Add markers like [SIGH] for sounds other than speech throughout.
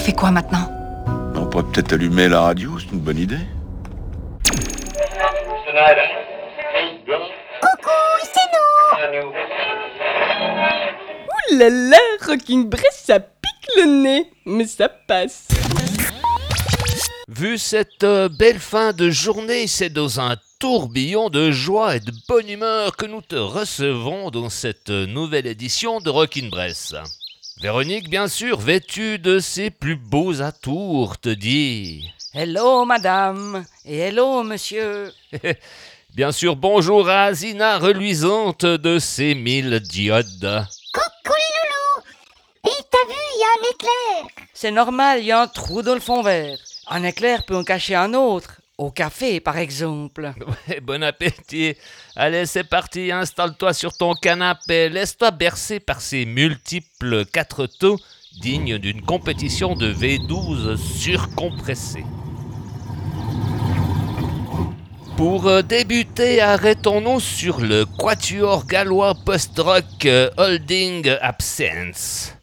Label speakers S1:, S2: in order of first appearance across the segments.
S1: fait quoi maintenant
S2: On pourrait peut-être allumer la radio, c'est une bonne idée.
S3: Coucou, c'est nous
S4: Ouh là là, Rocking Bress, ça pique le nez, mais ça passe.
S5: Vu cette euh, belle fin de journée, c'est dans un tourbillon de joie et de bonne humeur que nous te recevons dans cette nouvelle édition de Rockin' Bress. Véronique, bien sûr, vêtue de ses plus beaux atours, te dit
S6: Hello madame et hello monsieur. [LAUGHS]
S5: Bien sûr, bonjour à Zina reluisante de ses mille diodes.
S3: Coucou les loulous Et t'as vu, il y a un éclair
S6: C'est normal, il y a un trou dans le fond vert. Un éclair peut en cacher un autre. Au café, par exemple. [LAUGHS]
S5: Bon appétit. Allez, c'est parti, installe-toi sur ton canapé, laisse-toi bercer par ces multiples quatre taux dignes d'une compétition de V12 surcompressée. Pour euh, débuter, arrêtons-nous sur le quatuor gallois post-rock euh, Holding Absence.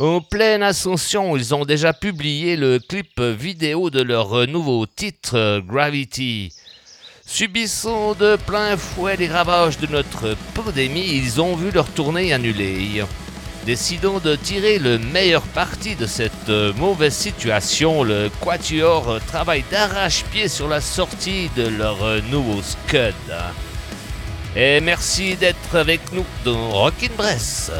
S5: En pleine ascension, ils ont déjà publié le clip vidéo de leur nouveau titre Gravity. Subissant de plein fouet les ravages de notre pandémie, ils ont vu leur tournée annulée. Décidant de tirer le meilleur parti de cette mauvaise situation, le Quatuor travaille d'arrache-pied sur la sortie de leur nouveau Scud. Et merci d'être avec nous dans Rockin' Bress.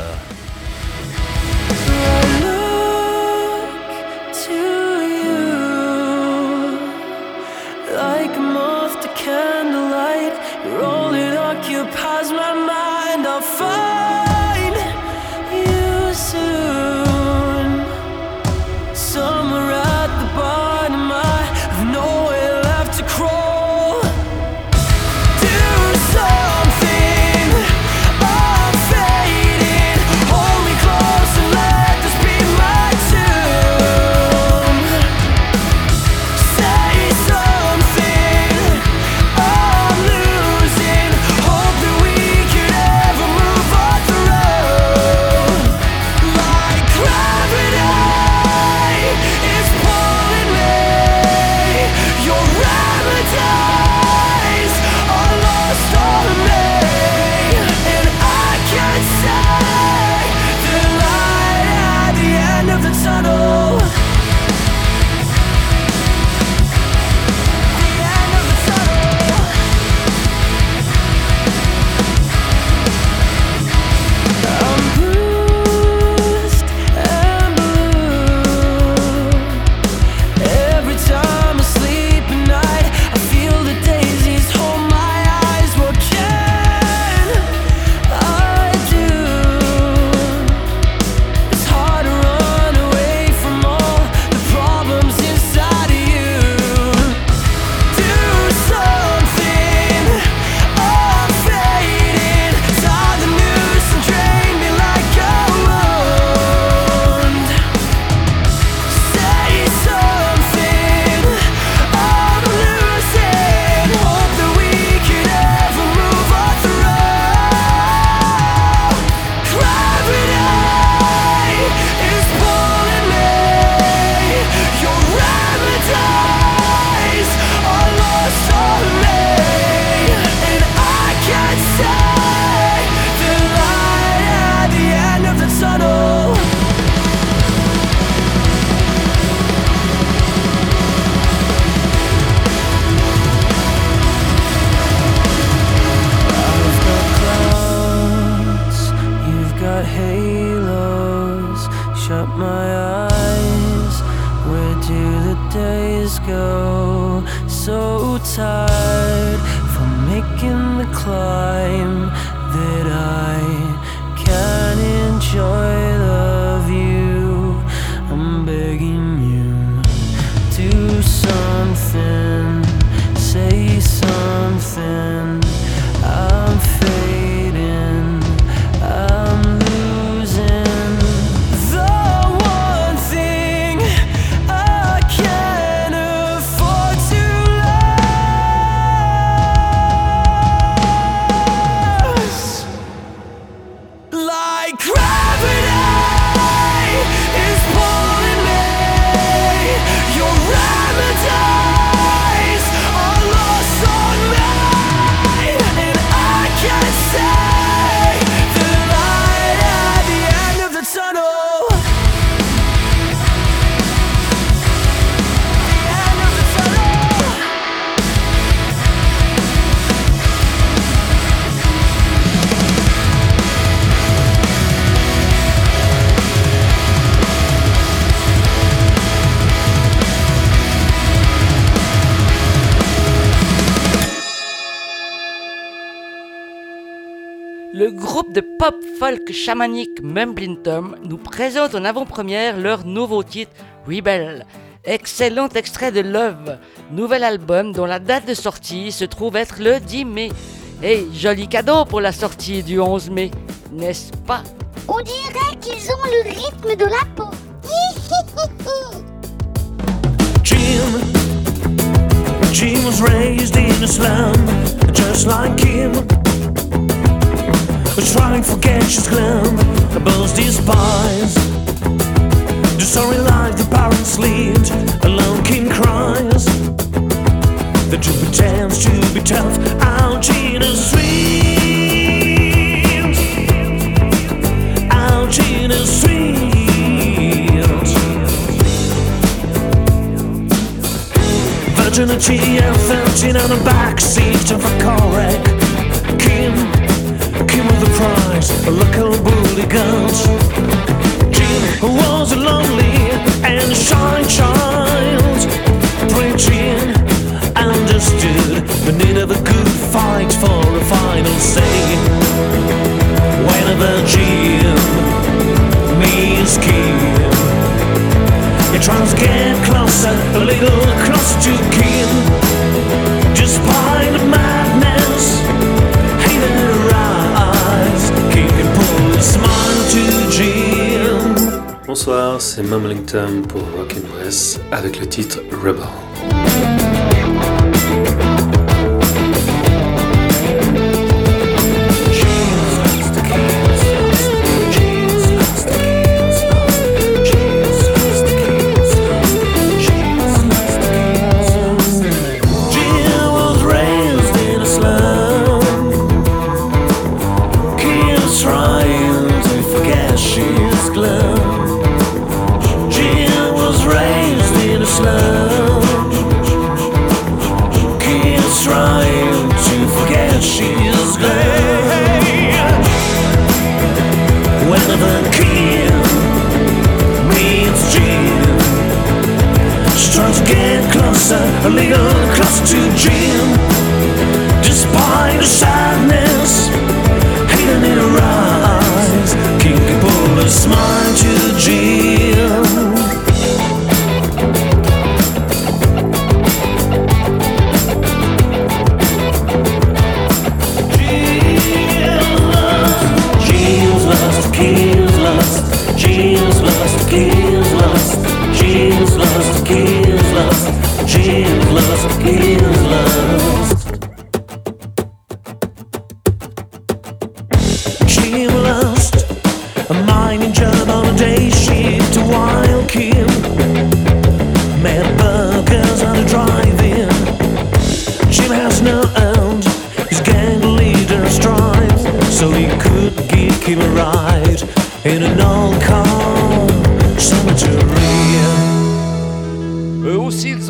S6: Le groupe de pop folk chamanique Mumbling Tom nous présente en avant-première leur nouveau titre Rebel. Excellent extrait de Love, nouvel album dont la date de sortie se trouve être le 10 mai. Et joli cadeau pour la sortie du 11 mai, n'est-ce pas?
S7: On dirait qu'ils ont le rythme de la peau.
S8: Jim. Jim was raised in a slum, just like him. Was trying to catch his glam, both despise. The sorry life the parents lived, alone Kim cries. The truth pretends to be tough out in the streets. Out in the streets. Virginity and fountain on the backseat of a car wreck. A local bully guns. Jim was lonely and shy child, preaching, understood the need of a good fight for a final say. Whenever Jim meets Kim. He tries to get closer, a little closer to Kim. Despite madness,
S9: Bonsoir, c'est Mumbling Tom pour Rock and Press avec le titre Rebel.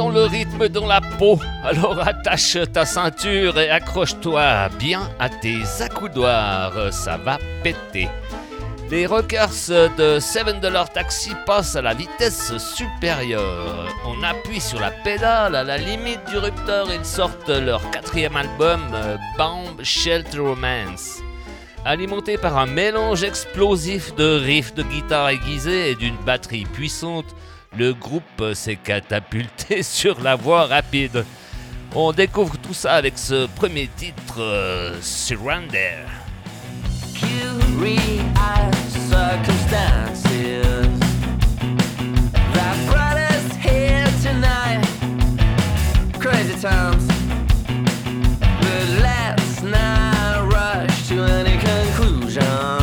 S10: Le rythme dans la peau. Alors attache ta ceinture et accroche-toi bien à tes accoudoirs. Ça va péter. Les rockers de 7 Dollar Taxi passent à la vitesse supérieure. On appuie sur la pédale à la limite du rupteur. Ils sortent leur quatrième album, Bomb Shelter Romance. Alimenté par un mélange explosif de riffs de guitare aiguisée et d'une batterie puissante, le groupe s'est catapulté [LAUGHS] sur la voie rapide. On découvre tout ça avec ce premier titre, euh, Surrender.
S8: Let's not rush to any conclusions.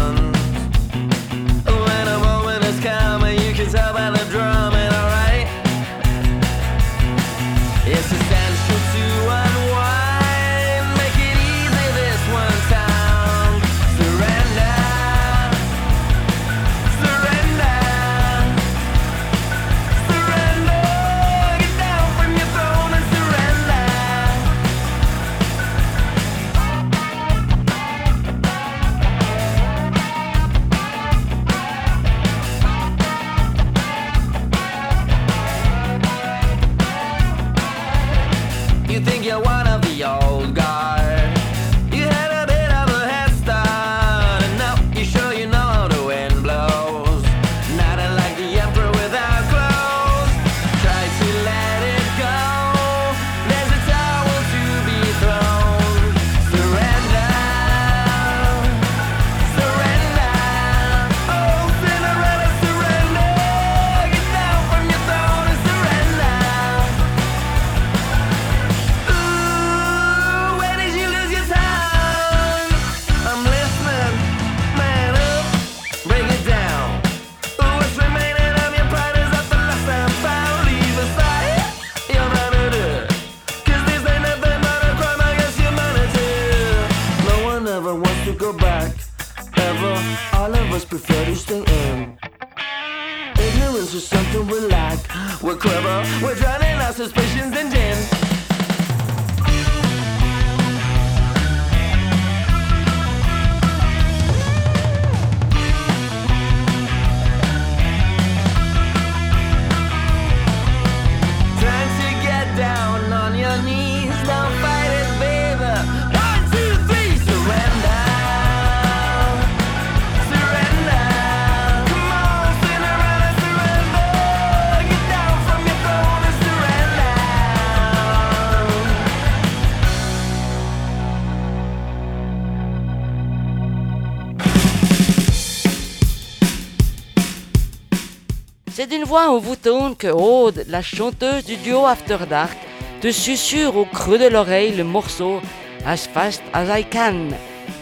S11: on
S6: vous tourne que Aude, la chanteuse du duo After Dark, te susurre au creux de l'oreille le morceau As Fast As I Can,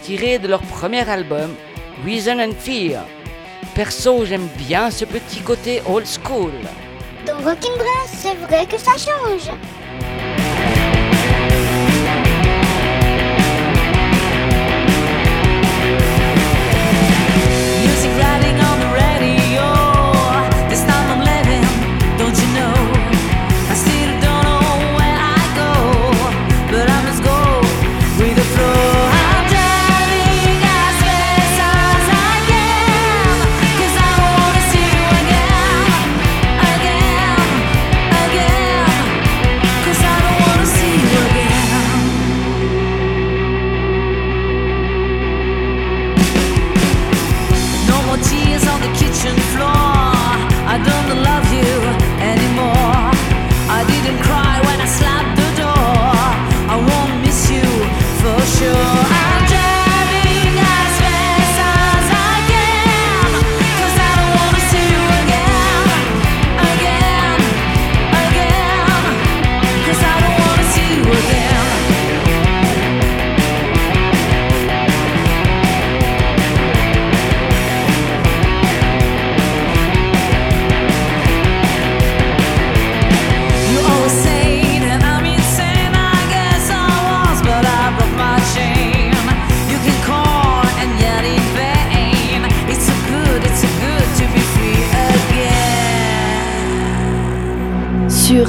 S6: tiré de leur premier album, Reason and Fear. Perso, j'aime bien ce petit côté old school.
S7: Dans Rockin' c'est vrai que ça change.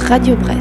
S12: Radio
S10: Brest.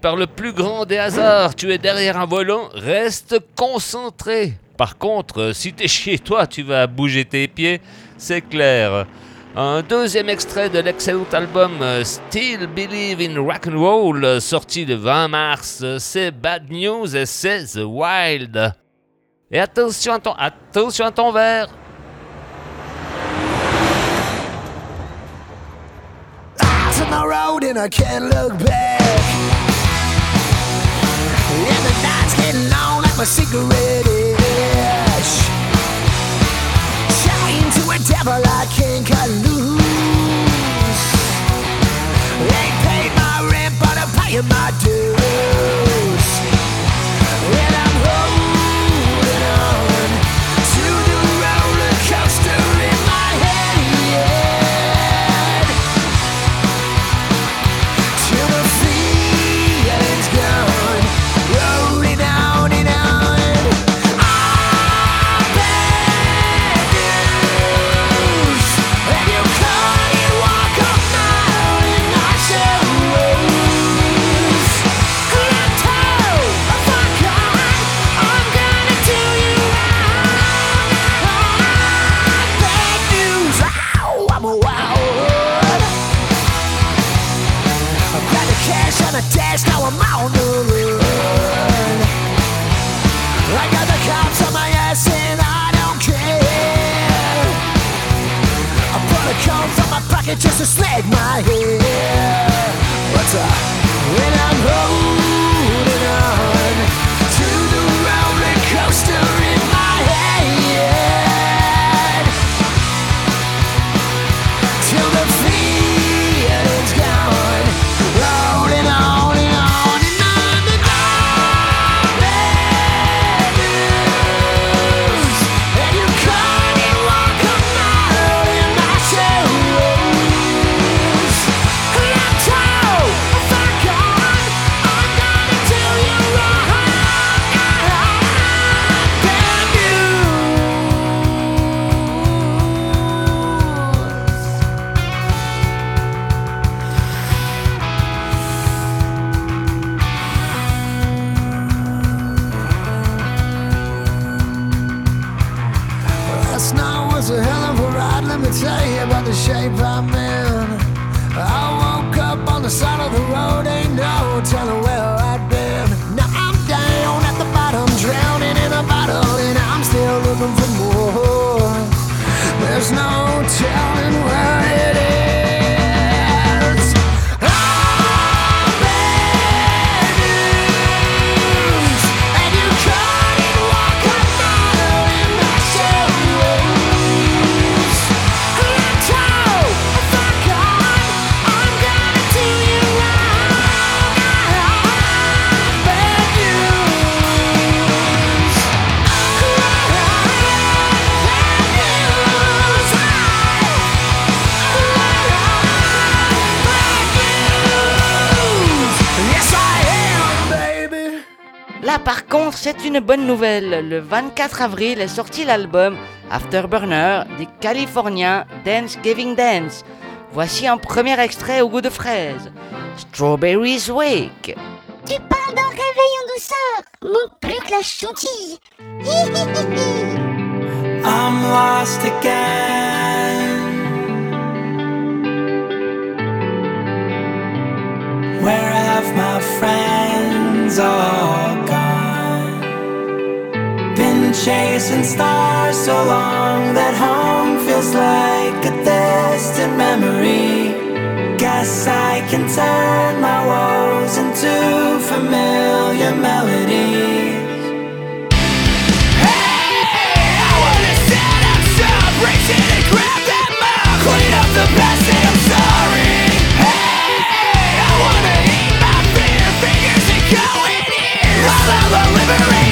S10: par le plus grand des hasards, tu es derrière un volant, reste concentré. Par contre, euh, si t'es chez toi, tu vas bouger tes pieds, c'est clair. Un deuxième extrait de l'excellent album euh, Still Believe in Rock and Roll, sorti le 20 mars, c'est Bad News et c'est The Wild. Et attention à ton, attention à ton verre.
S11: Ah, Tomorrow, I can't look back. my cigarette ash. Chained to a devil I can't cut loose. They paid my rent, but I'm paying my dues. It just a snag my head.
S6: Là par contre, c'est une bonne nouvelle. Le 24 avril est sorti l'album Afterburner des Californiens Dance Giving Dance. Voici un premier extrait au goût de fraise. Strawberries Wake.
S7: Tu parles d'un réveil en douceur. Manque plus que la chantilly. [LAUGHS]
S8: I'm lost again. Where have my friends? friends all gone. Been chasing stars so long that home feels like a distant memory. Guess I can turn my woes into familiar melodies. Hey, I wanna set up, stop racing and grab that mouth. Clean up the past and I'm sorry. follow liberty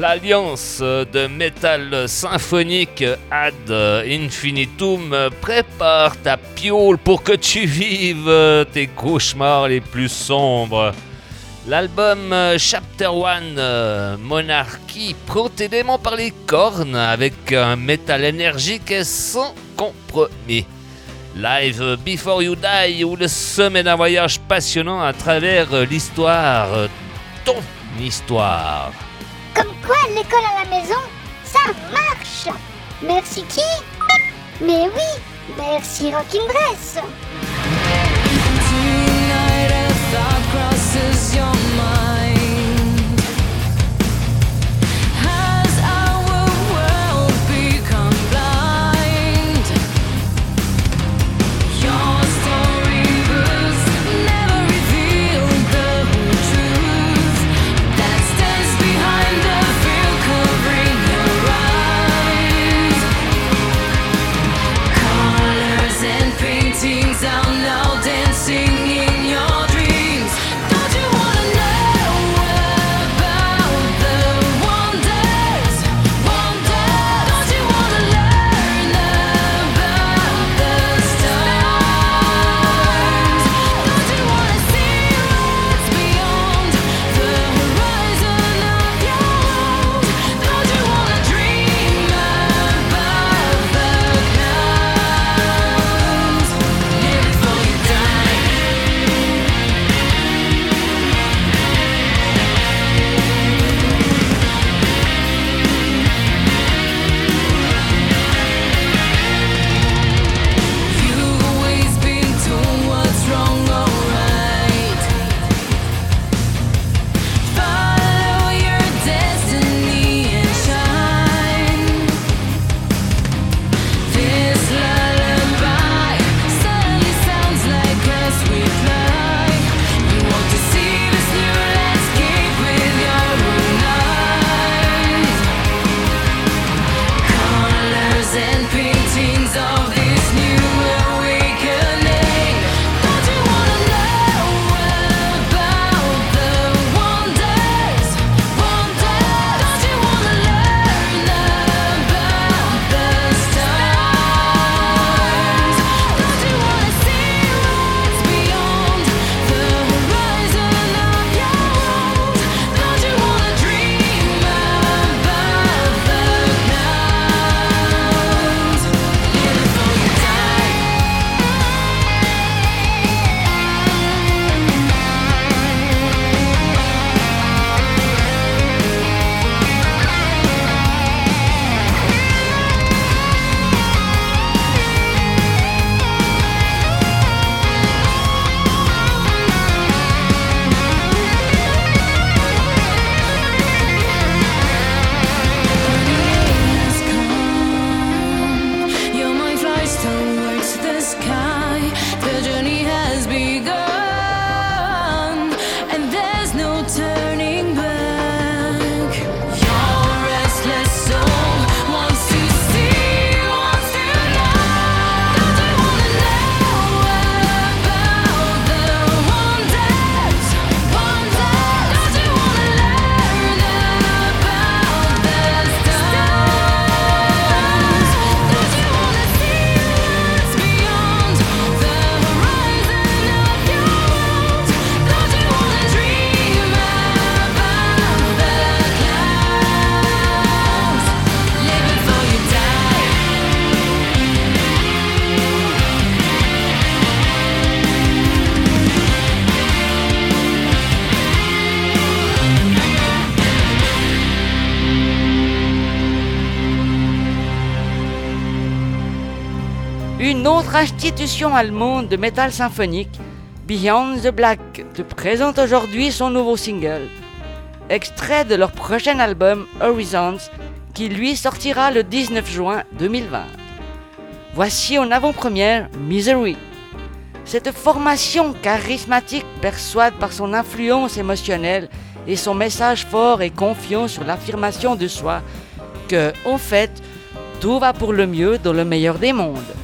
S10: L'alliance euh, de métal symphonique Ad euh, Infinitum euh, prépare ta piole pour que tu vives tes cauchemars les plus sombres. L'album Chapter 1 Monarchie protégément par les cornes avec un métal énergique et sans compromis. Live Before You Die où le sommet d'un voyage passionnant à travers l'histoire, ton histoire.
S7: Comme quoi l'école à la maison, ça marche. Merci qui? Mais oui, merci Rockin' Dress.
S6: institution allemande de métal symphonique, Beyond the Black te présente aujourd'hui son nouveau single, extrait de leur prochain album Horizons, qui lui sortira le 19 juin 2020. Voici en avant-première Misery. Cette formation charismatique persuade par son influence émotionnelle et son message fort et confiant sur l'affirmation de soi que, en fait, tout va pour le mieux dans le meilleur des mondes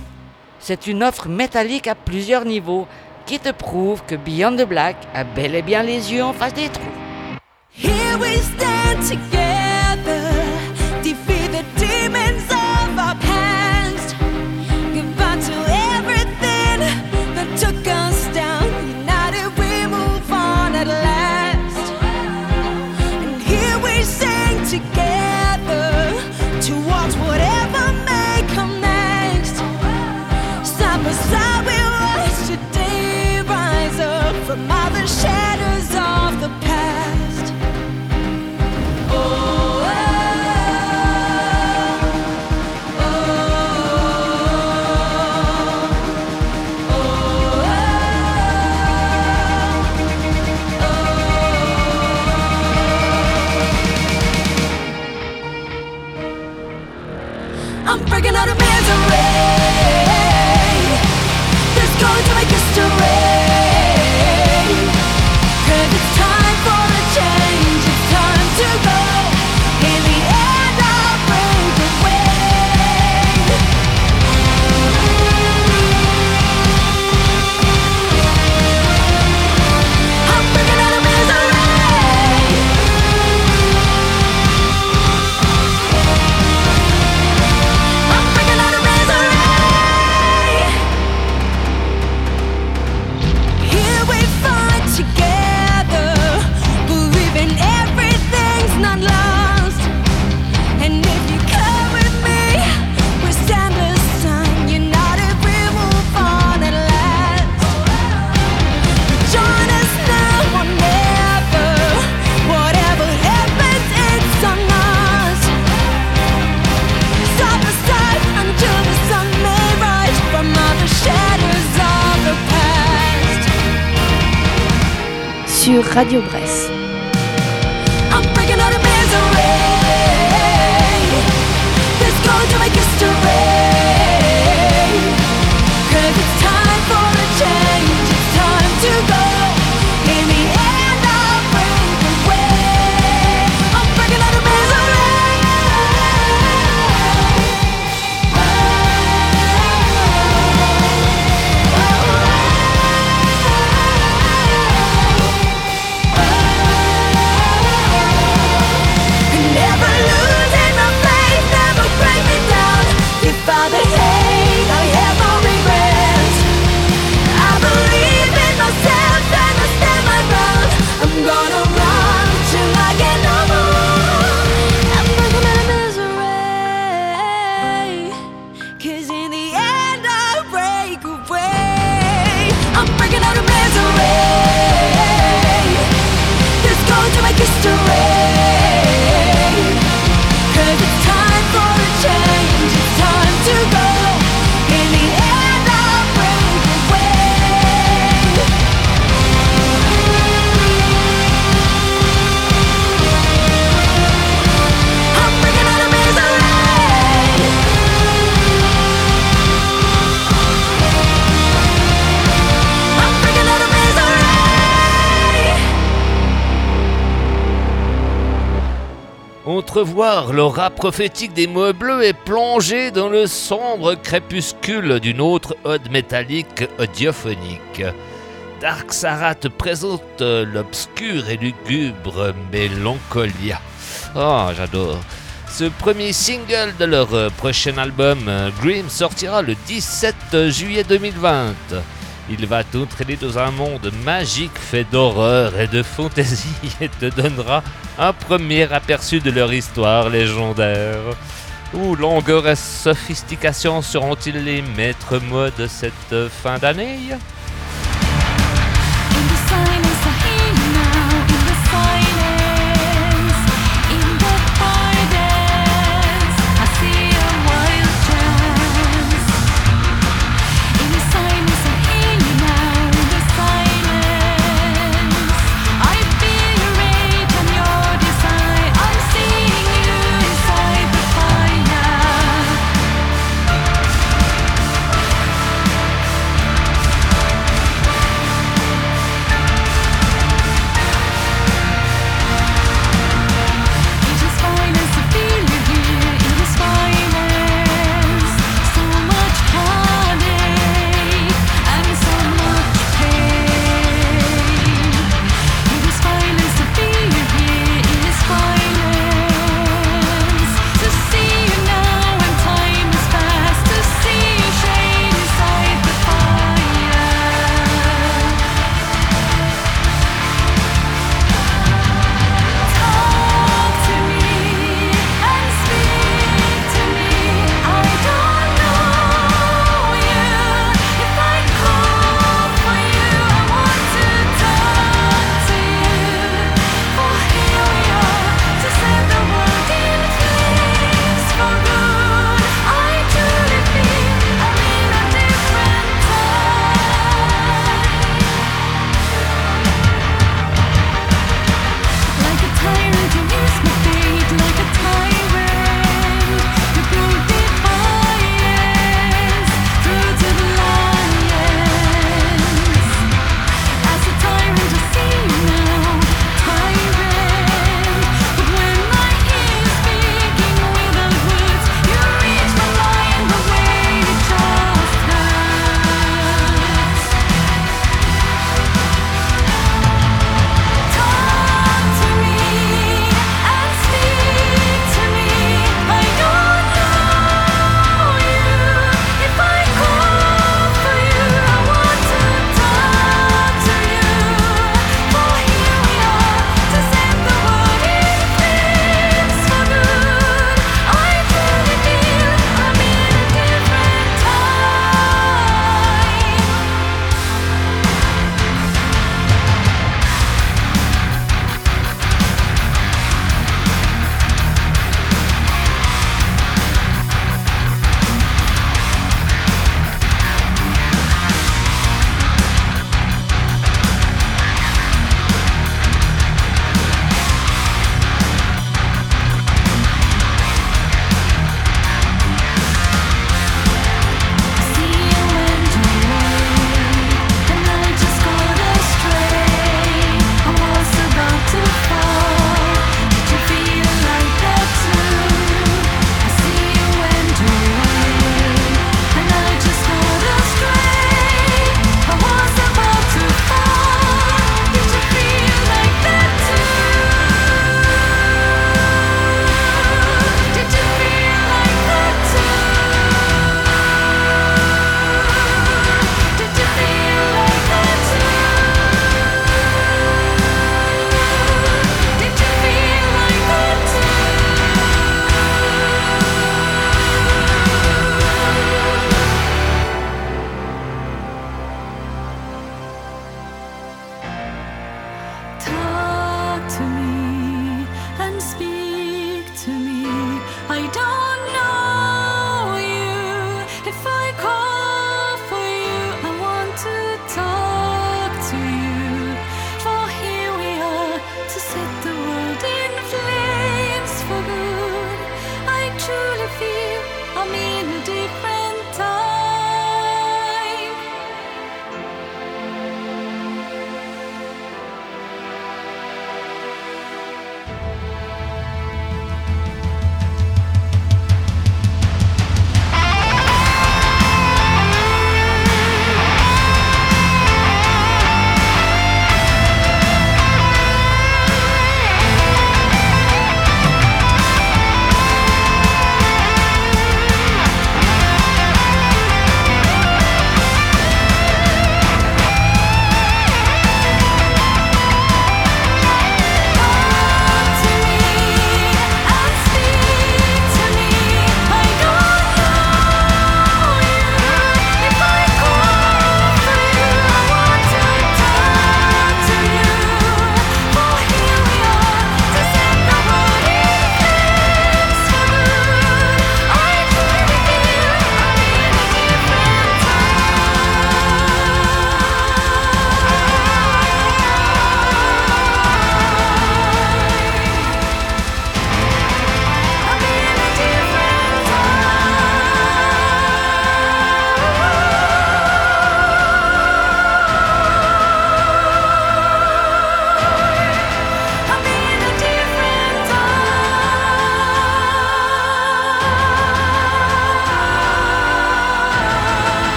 S6: c'est une offre métallique à plusieurs niveaux qui te prouve que Beyond the Black a bel et bien les yeux en face des trous.
S5: Here we stand together.
S12: Radio
S7: Bresse.
S10: entrevoir l'aura prophétique des mots bleus et plonger dans le sombre crépuscule d'une autre ode métallique audiophonique. Dark Sarah te présente l'obscur et lugubre Mélancolia. Oh, j'adore. Ce premier single de leur prochain album, Grim, sortira le 17 juillet 2020. Il va t'entraîner dans un monde magique fait d'horreur et de fantaisie [LAUGHS] et te donnera un premier aperçu de leur histoire légendaire. Où longueur et sophistication seront-ils les maîtres mots de cette fin d'année?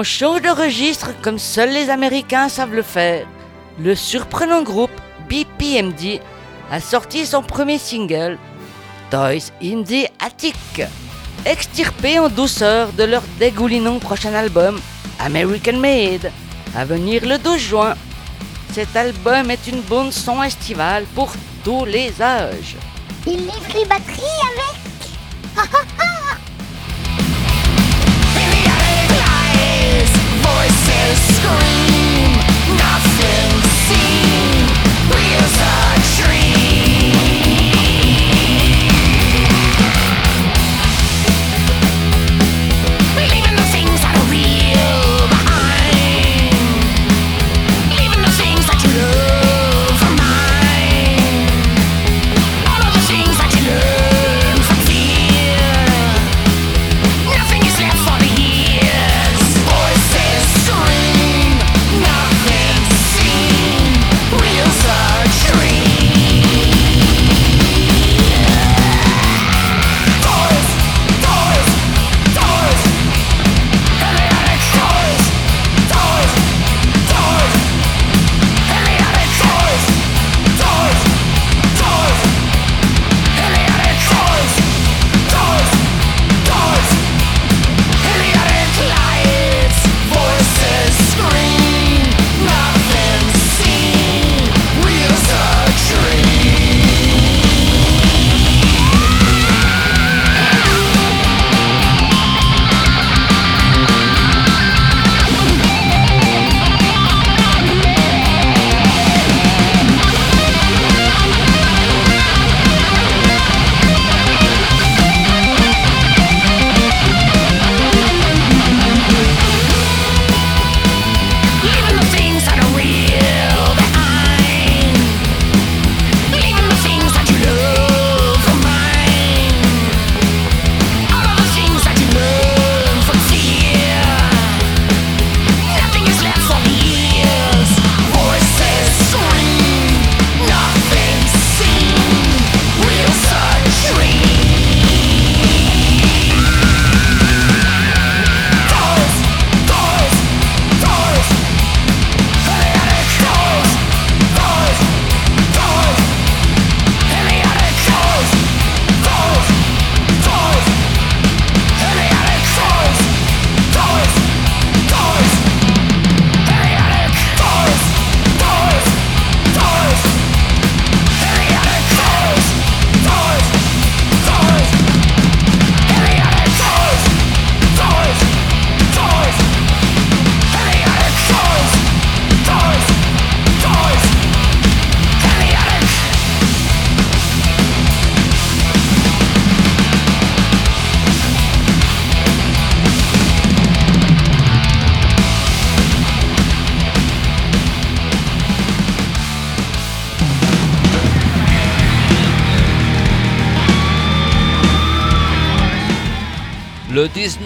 S6: On change de registre comme seuls les Américains savent le faire. Le surprenant groupe BPMD a sorti son premier single, Toys in the Attic, extirpé en douceur de leur dégoulinant prochain album, American Made, à venir le 12 juin. Cet album est une bonne son estivale pour tous les âges.
S7: Il livre les [LAUGHS] scream,
S11: nothing
S10: seems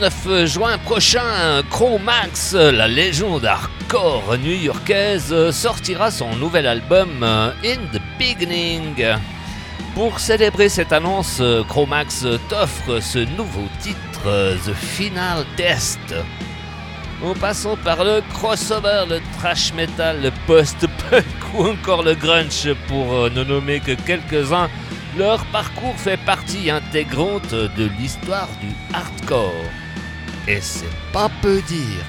S10: 19 juin prochain, Chromax, la légende hardcore new-yorkaise, sortira son nouvel album euh, In the Beginning. Pour célébrer cette annonce, euh, Chromax t'offre ce nouveau titre, euh, The Final Test. En passant par le crossover, le trash metal, le post-punk ou encore le grunge, pour ne nommer que quelques-uns, leur parcours fait partie intégrante de l'histoire du hardcore. Et c'est pas peu dire.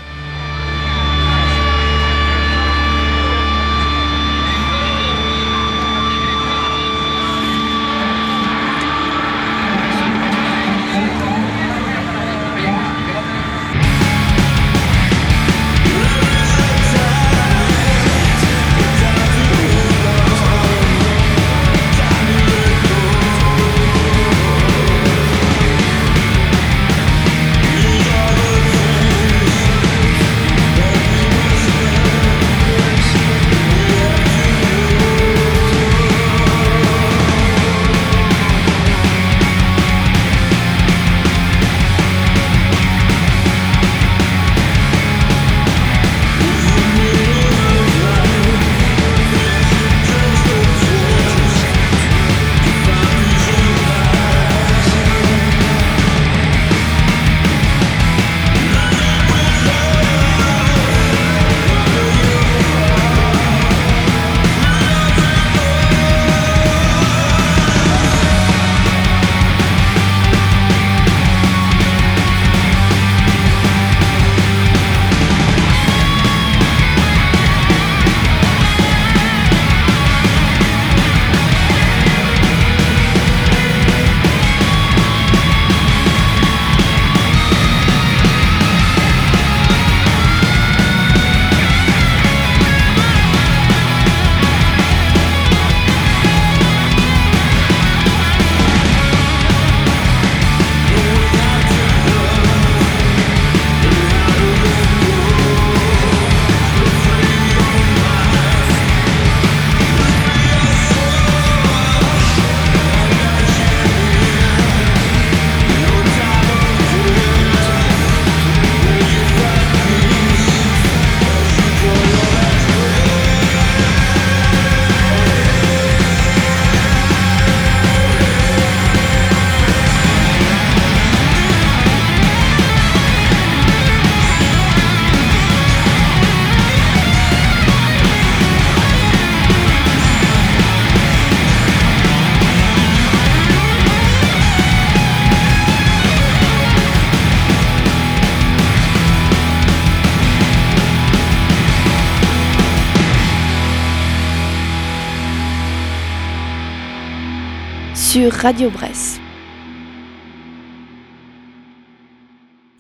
S12: Sur Radio Bresse.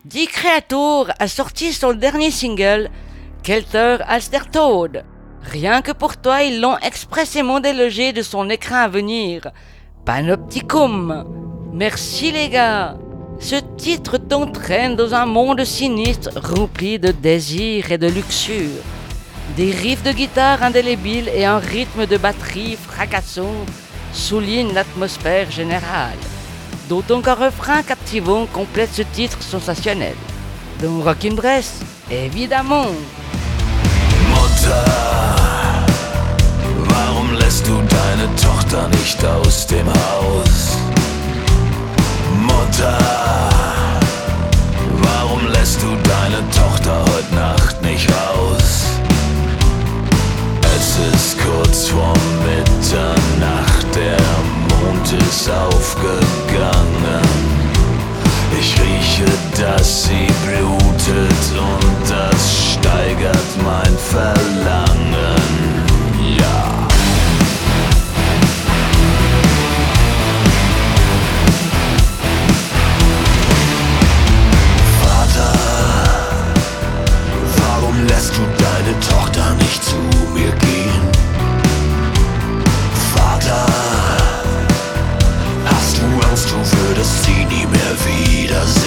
S6: Dick Creator a sorti son dernier single, Kelter Alstertoad. Rien que pour toi, ils l'ont expressément délogé de son écran à venir, Panopticum. Merci les gars. Ce titre t'entraîne dans un monde sinistre rempli de désir et de luxure. Des riffs de guitare indélébiles et un rythme de batterie fracassant soulignent l'atmosphère générale. D'autant qu'un refrain captivant complète ce titre sensationnel. Dans Rockin' Bress, évidemment.
S13: Mutter, warum lässt du deine Tochter nicht aus dem Haus? Mutter, warum lässt du deine Tochter heute Nacht nicht raus? Es ist kurz vor Mitternacht, der Mond ist aufgegangen. Ich rieche, dass sie blutet und das steigert mein Verlangen. Ja. Vater, warum lässt du deine Tochter nicht us.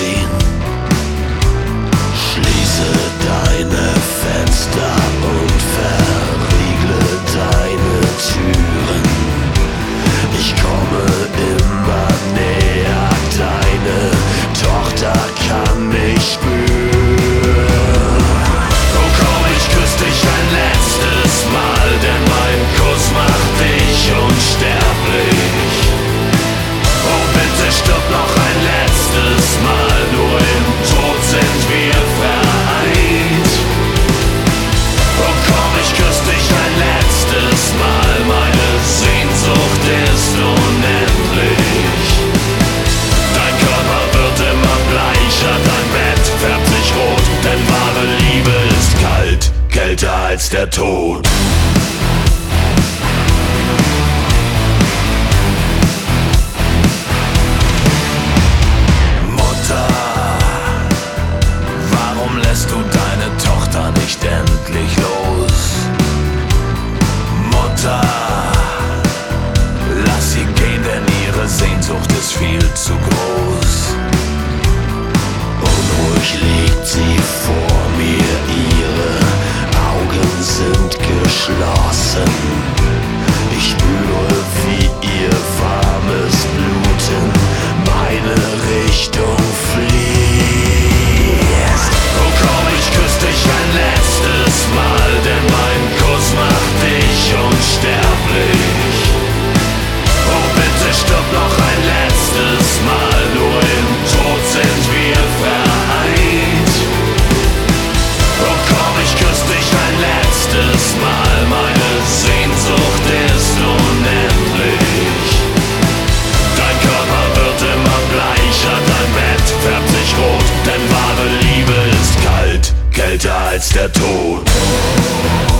S13: als der Tod.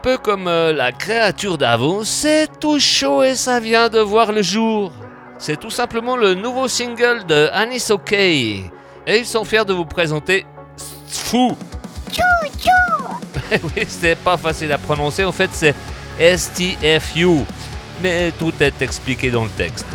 S10: peu comme euh, la créature d'avant, c'est tout chaud et ça vient de voir le jour. C'est tout simplement le nouveau single de Anis OK. Et ils sont fiers de vous présenter Fou. [LAUGHS] oui, c'est pas facile à prononcer, en fait c'est STFU. Mais tout est expliqué dans le texte.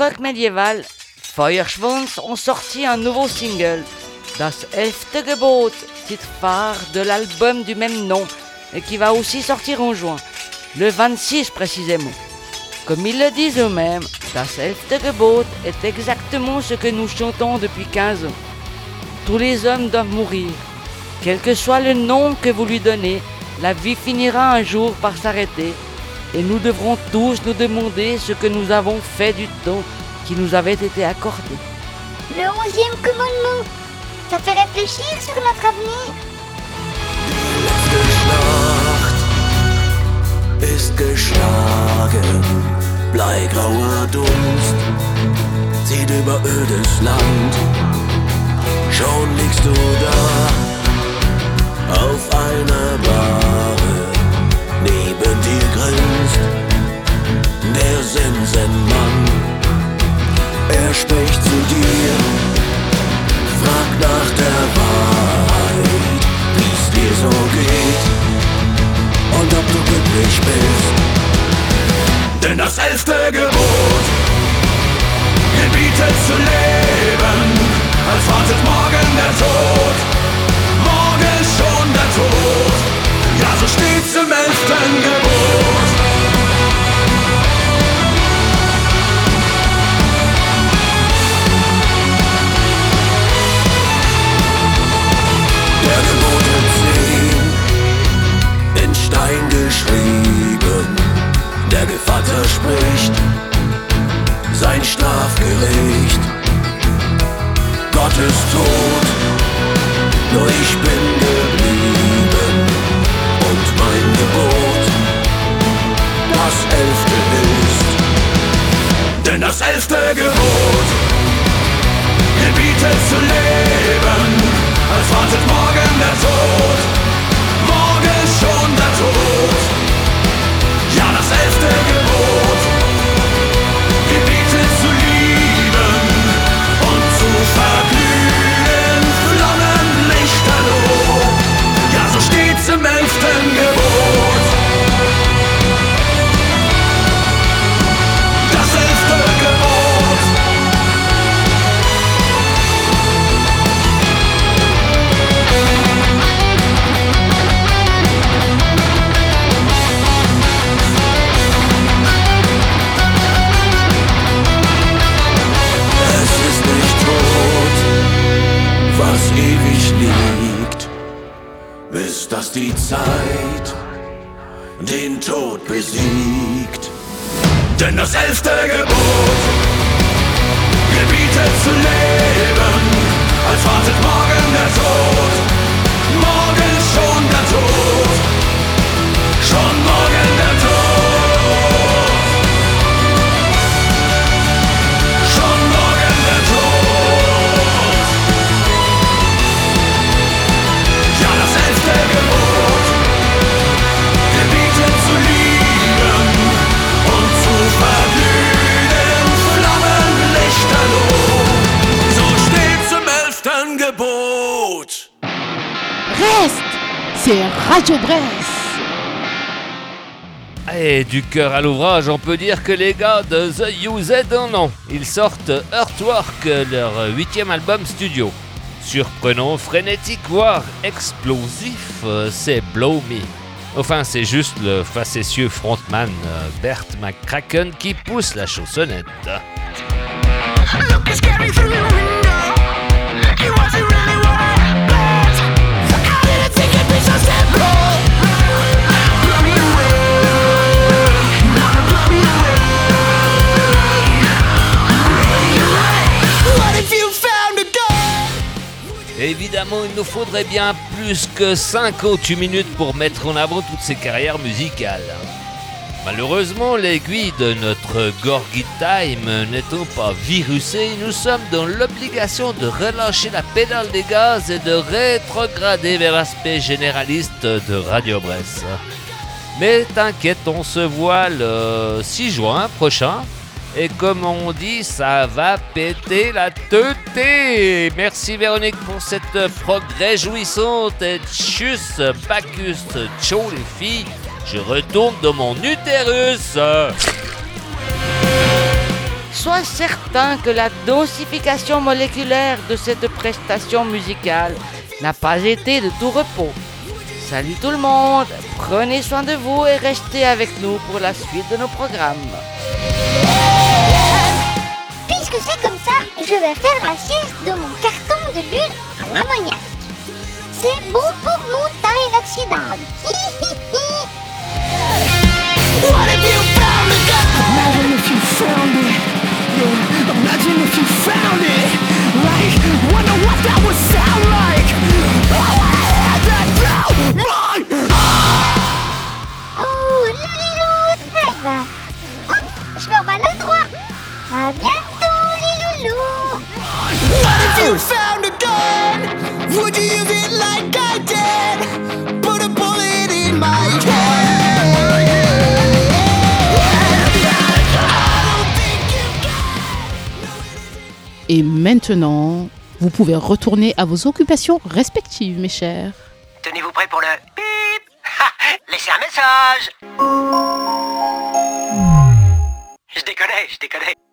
S6: Rock médiéval, Feuerschwanz, ont sorti un nouveau single, Das Elfte Gebot, titre phare de l'album du même nom, et qui va aussi sortir en juin, le 26 précisément. Comme ils le disent eux-mêmes, Das Elfte Gebot est exactement ce que nous chantons depuis 15 ans. Tous les hommes doivent mourir. Quel que soit le nom que vous lui donnez, la vie finira un jour par s'arrêter et nous devrons tous nous demander ce que nous avons fait du temps qui nous avait été accordé.
S7: Le onzième commandement. Ça fait réfléchir sur notre avenir.
S13: Ist geschlagen, bleigrauer Dunst zieht über ödes Land. Schon liegst du glücklich bist. Denn das elfte Gebot gebietet zu leben, als wartet morgen der Tod. Morgen schon der Tod, ja so steht's im elften Gebot. In Stein geschrieben. Der Gevatter spricht sein Strafgericht. Gott ist tot, nur ich bin geblieben. Und mein Gebot, das elfte ist. Denn das elfte Gebot gebietet zu leben, als wartet morgen der Tod. Morgen schon der Tod. Ja, das elfte Gebot die Zeit den Tod besiegt. Denn das elfte Gebot
S4: Radio Brest
S10: Et du cœur à l'ouvrage, on peut dire que les gars de The UZ en ont. Ils sortent Earthwork, leur huitième album studio. Surprenant, frénétique, voire explosif, c'est Blow Me. Enfin, c'est juste le facétieux frontman euh, Bert McCracken qui pousse la chaussonnette. Évidemment, il nous faudrait bien plus que 58 minutes pour mettre en avant toutes ces carrières musicales. Malheureusement, l'aiguille de notre Gorgie Time n'étant pas virusée, nous sommes dans l'obligation de relâcher la pédale des gaz et de rétrograder vers l'aspect généraliste de Radio Bresse. Mais t'inquiète, on se voit le 6 juin prochain. Et comme on dit, ça va péter la teuté. Merci Véronique pour cette prog réjouissante. Et tchuss, Bacchus, les filles. Je retourne dans mon utérus.
S6: Sois certain que la densification moléculaire de cette prestation musicale n'a pas été de tout repos. Salut tout le monde, prenez soin de vous et restez avec nous pour la suite de nos programmes.
S3: Je vais faire la sieste de mon carton de lune à. C'est bon pour mon taille inoxydable.
S11: What if you found a gun? Imagine if you found it. Yeah, imagine if you found it. Like, wonder what that would sound like. I wanna hear that now. Boy!
S3: Oh, Lilou, ça va. Hop, je me le droit. À bientôt,
S11: you found a gun? Would you use it like I did? Put a bullet in my head.
S12: Et maintenant, vous pouvez retourner à vos occupations respectives, mes chers.
S14: Tenez-vous prêts pour le bip [LAUGHS] Laissez un message Je déconne, je déconne.